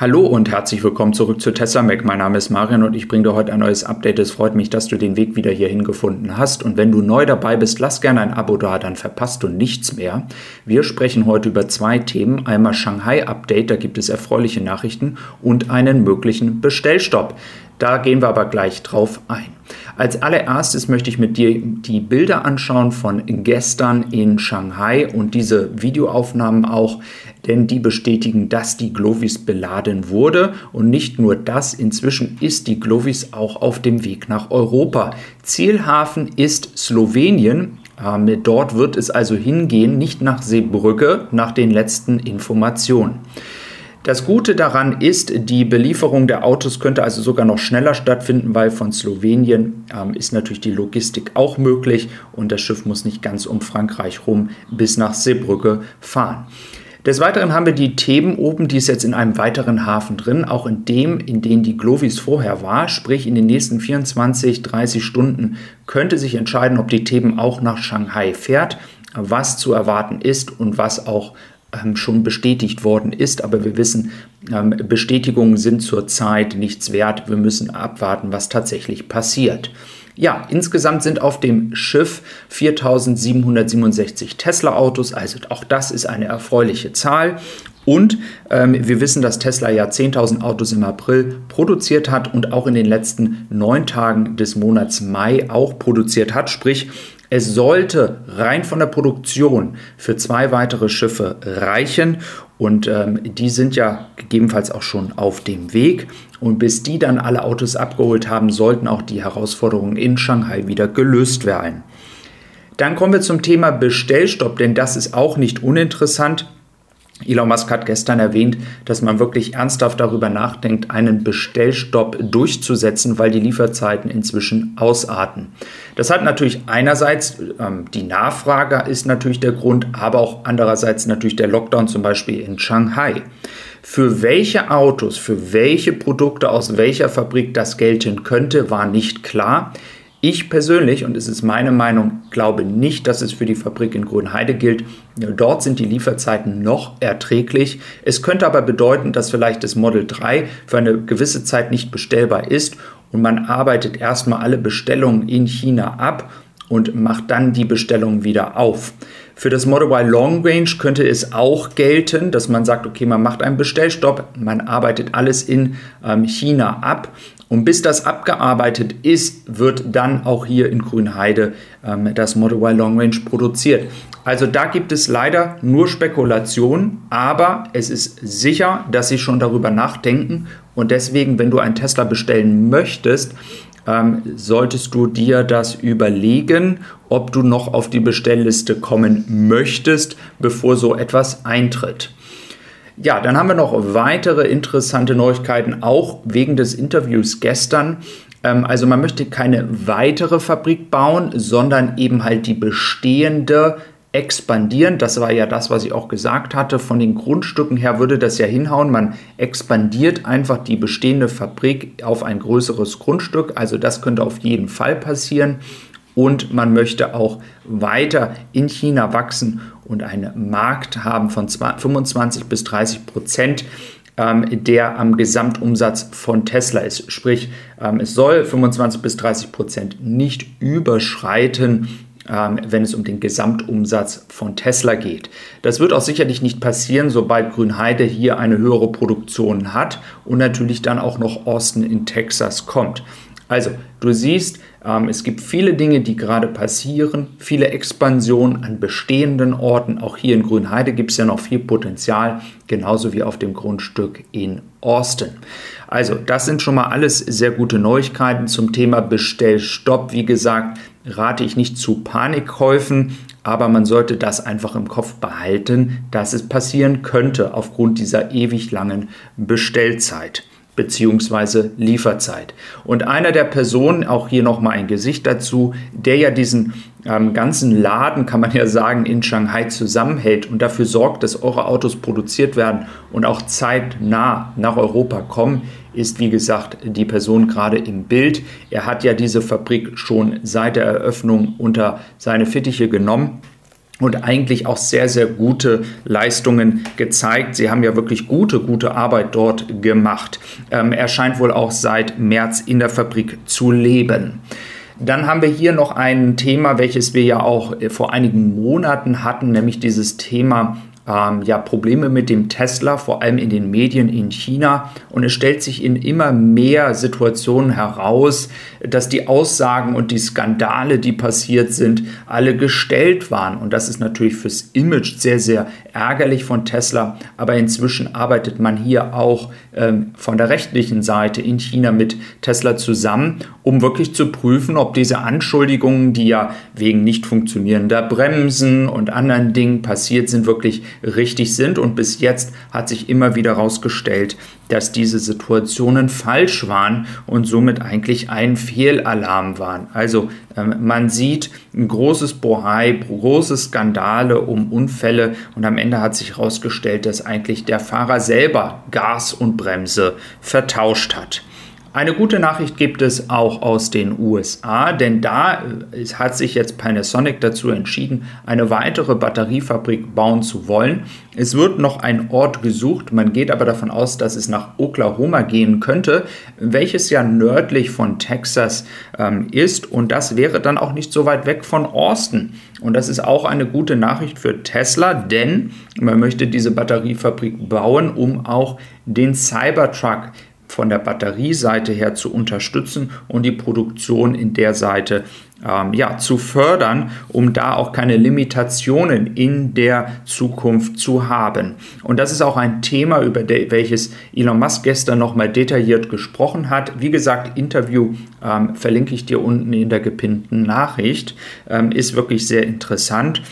Hallo und herzlich willkommen zurück zu Tesla Mac. Mein Name ist Marian und ich bringe dir heute ein neues Update. Es freut mich, dass du den Weg wieder hierhin gefunden hast. Und wenn du neu dabei bist, lass gerne ein Abo da, dann verpasst du nichts mehr. Wir sprechen heute über zwei Themen. Einmal Shanghai Update, da gibt es erfreuliche Nachrichten und einen möglichen Bestellstopp. Da gehen wir aber gleich drauf ein. Als allererstes möchte ich mit dir die Bilder anschauen von gestern in Shanghai und diese Videoaufnahmen auch, denn die bestätigen, dass die Glovis beladen wurde. Und nicht nur das, inzwischen ist die Glovis auch auf dem Weg nach Europa. Zielhafen ist Slowenien. Ähm, dort wird es also hingehen, nicht nach Seebrücke, nach den letzten Informationen. Das Gute daran ist, die Belieferung der Autos könnte also sogar noch schneller stattfinden, weil von Slowenien ähm, ist natürlich die Logistik auch möglich und das Schiff muss nicht ganz um Frankreich rum bis nach Seebrücke fahren. Des Weiteren haben wir die Themen oben, die ist jetzt in einem weiteren Hafen drin, auch in dem, in dem die Glovis vorher war, sprich in den nächsten 24, 30 Stunden könnte sich entscheiden, ob die Themen auch nach Shanghai fährt, was zu erwarten ist und was auch schon bestätigt worden ist. Aber wir wissen, ähm, Bestätigungen sind zurzeit nichts wert. Wir müssen abwarten, was tatsächlich passiert. Ja, insgesamt sind auf dem Schiff 4767 Tesla-Autos, also auch das ist eine erfreuliche Zahl. Und ähm, wir wissen, dass Tesla ja 10.000 Autos im April produziert hat und auch in den letzten neun Tagen des Monats Mai auch produziert hat. Sprich, es sollte rein von der Produktion für zwei weitere Schiffe reichen und ähm, die sind ja gegebenenfalls auch schon auf dem Weg. Und bis die dann alle Autos abgeholt haben, sollten auch die Herausforderungen in Shanghai wieder gelöst werden. Dann kommen wir zum Thema Bestellstopp, denn das ist auch nicht uninteressant. Elon Musk hat gestern erwähnt, dass man wirklich ernsthaft darüber nachdenkt, einen Bestellstopp durchzusetzen, weil die Lieferzeiten inzwischen ausarten. Das hat natürlich einerseits ähm, die Nachfrage ist natürlich der Grund, aber auch andererseits natürlich der Lockdown zum Beispiel in Shanghai. Für welche Autos, für welche Produkte aus welcher Fabrik das gelten könnte, war nicht klar. Ich persönlich, und es ist meine Meinung, glaube nicht, dass es für die Fabrik in Grünheide gilt. Dort sind die Lieferzeiten noch erträglich. Es könnte aber bedeuten, dass vielleicht das Model 3 für eine gewisse Zeit nicht bestellbar ist und man arbeitet erstmal alle Bestellungen in China ab und macht dann die Bestellung wieder auf. Für das Model Y Long Range könnte es auch gelten, dass man sagt, okay, man macht einen Bestellstopp, man arbeitet alles in ähm, China ab und bis das abgearbeitet ist, wird dann auch hier in Grünheide ähm, das Model Y Long Range produziert. Also da gibt es leider nur Spekulationen, aber es ist sicher, dass Sie schon darüber nachdenken und deswegen, wenn du einen Tesla bestellen möchtest, ähm, solltest du dir das überlegen, ob du noch auf die Bestellliste kommen möchtest, bevor so etwas eintritt. Ja, dann haben wir noch weitere interessante Neuigkeiten, auch wegen des Interviews gestern. Ähm, also man möchte keine weitere Fabrik bauen, sondern eben halt die bestehende expandieren. Das war ja das, was ich auch gesagt hatte. Von den Grundstücken her würde das ja hinhauen. Man expandiert einfach die bestehende Fabrik auf ein größeres Grundstück. Also das könnte auf jeden Fall passieren. Und man möchte auch weiter in China wachsen und einen Markt haben von 25 bis 30 Prozent ähm, der am Gesamtumsatz von Tesla ist. Sprich, ähm, es soll 25 bis 30 Prozent nicht überschreiten wenn es um den Gesamtumsatz von Tesla geht. Das wird auch sicherlich nicht passieren, sobald Grünheide hier eine höhere Produktion hat und natürlich dann auch noch Austin in Texas kommt. Also, du siehst, ähm, es gibt viele Dinge, die gerade passieren, viele Expansionen an bestehenden Orten. Auch hier in Grünheide gibt es ja noch viel Potenzial, genauso wie auf dem Grundstück in Austin. Also, das sind schon mal alles sehr gute Neuigkeiten zum Thema Bestellstopp. Wie gesagt, rate ich nicht zu Panikkäufen, aber man sollte das einfach im Kopf behalten, dass es passieren könnte aufgrund dieser ewig langen Bestellzeit beziehungsweise Lieferzeit. Und einer der Personen, auch hier nochmal ein Gesicht dazu, der ja diesen ähm, ganzen Laden, kann man ja sagen, in Shanghai zusammenhält und dafür sorgt, dass eure Autos produziert werden und auch zeitnah nach Europa kommen, ist wie gesagt die Person gerade im Bild. Er hat ja diese Fabrik schon seit der Eröffnung unter seine Fittiche genommen und eigentlich auch sehr, sehr gute Leistungen gezeigt. Sie haben ja wirklich gute, gute Arbeit dort gemacht. Ähm, er scheint wohl auch seit März in der Fabrik zu leben. Dann haben wir hier noch ein Thema, welches wir ja auch äh, vor einigen Monaten hatten, nämlich dieses Thema ähm, ja, Probleme mit dem Tesla, vor allem in den Medien in China. Und es stellt sich in immer mehr Situationen heraus, dass die Aussagen und die Skandale, die passiert sind, alle gestellt waren. Und das ist natürlich fürs Image sehr, sehr ärgerlich von Tesla. Aber inzwischen arbeitet man hier auch ähm, von der rechtlichen Seite in China mit Tesla zusammen, um wirklich zu prüfen, ob diese Anschuldigungen, die ja wegen nicht funktionierender Bremsen und anderen Dingen passiert sind, wirklich richtig sind. Und bis jetzt hat sich immer wieder herausgestellt, dass diese Situationen falsch waren und somit eigentlich ein Fehlalarm waren. Also ähm, man sieht ein großes Bohai, große Skandale um Unfälle und am Ende hat sich herausgestellt, dass eigentlich der Fahrer selber Gas und Bremse vertauscht hat. Eine gute Nachricht gibt es auch aus den USA, denn da äh, hat sich jetzt Panasonic dazu entschieden, eine weitere Batteriefabrik bauen zu wollen. Es wird noch ein Ort gesucht, man geht aber davon aus, dass es nach Oklahoma gehen könnte, welches ja nördlich von Texas ähm, ist und das wäre dann auch nicht so weit weg von Austin. Und das ist auch eine gute Nachricht für Tesla, denn man möchte diese Batteriefabrik bauen, um auch den Cybertruck von der Batterieseite her zu unterstützen und die Produktion in der Seite ähm, ja, zu fördern, um da auch keine Limitationen in der Zukunft zu haben. Und das ist auch ein Thema, über welches Elon Musk gestern nochmal detailliert gesprochen hat. Wie gesagt, Interview ähm, verlinke ich dir unten in der gepinnten Nachricht. Ähm, ist wirklich sehr interessant.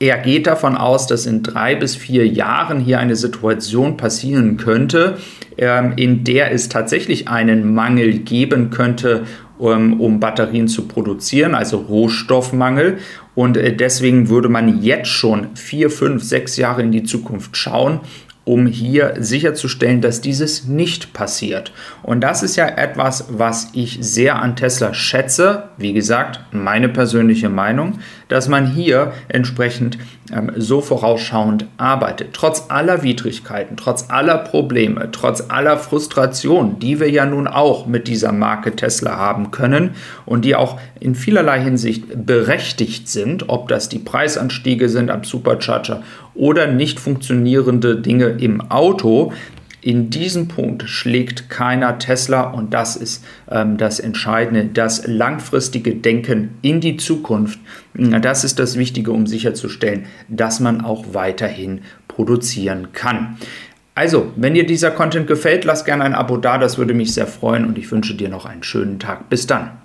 Er geht davon aus, dass in drei bis vier Jahren hier eine Situation passieren könnte, ähm, in der es tatsächlich einen Mangel geben könnte, um, um Batterien zu produzieren, also Rohstoffmangel. Und äh, deswegen würde man jetzt schon vier, fünf, sechs Jahre in die Zukunft schauen um hier sicherzustellen, dass dieses nicht passiert. Und das ist ja etwas, was ich sehr an Tesla schätze. Wie gesagt, meine persönliche Meinung, dass man hier entsprechend ähm, so vorausschauend arbeitet. Trotz aller Widrigkeiten, trotz aller Probleme, trotz aller Frustration, die wir ja nun auch mit dieser Marke Tesla haben können und die auch in vielerlei Hinsicht berechtigt sind, ob das die Preisanstiege sind am Supercharger oder nicht funktionierende Dinge im Auto. In diesem Punkt schlägt keiner Tesla und das ist ähm, das Entscheidende, das langfristige Denken in die Zukunft. Das ist das Wichtige, um sicherzustellen, dass man auch weiterhin produzieren kann. Also, wenn dir dieser Content gefällt, lass gerne ein Abo da, das würde mich sehr freuen und ich wünsche dir noch einen schönen Tag. Bis dann.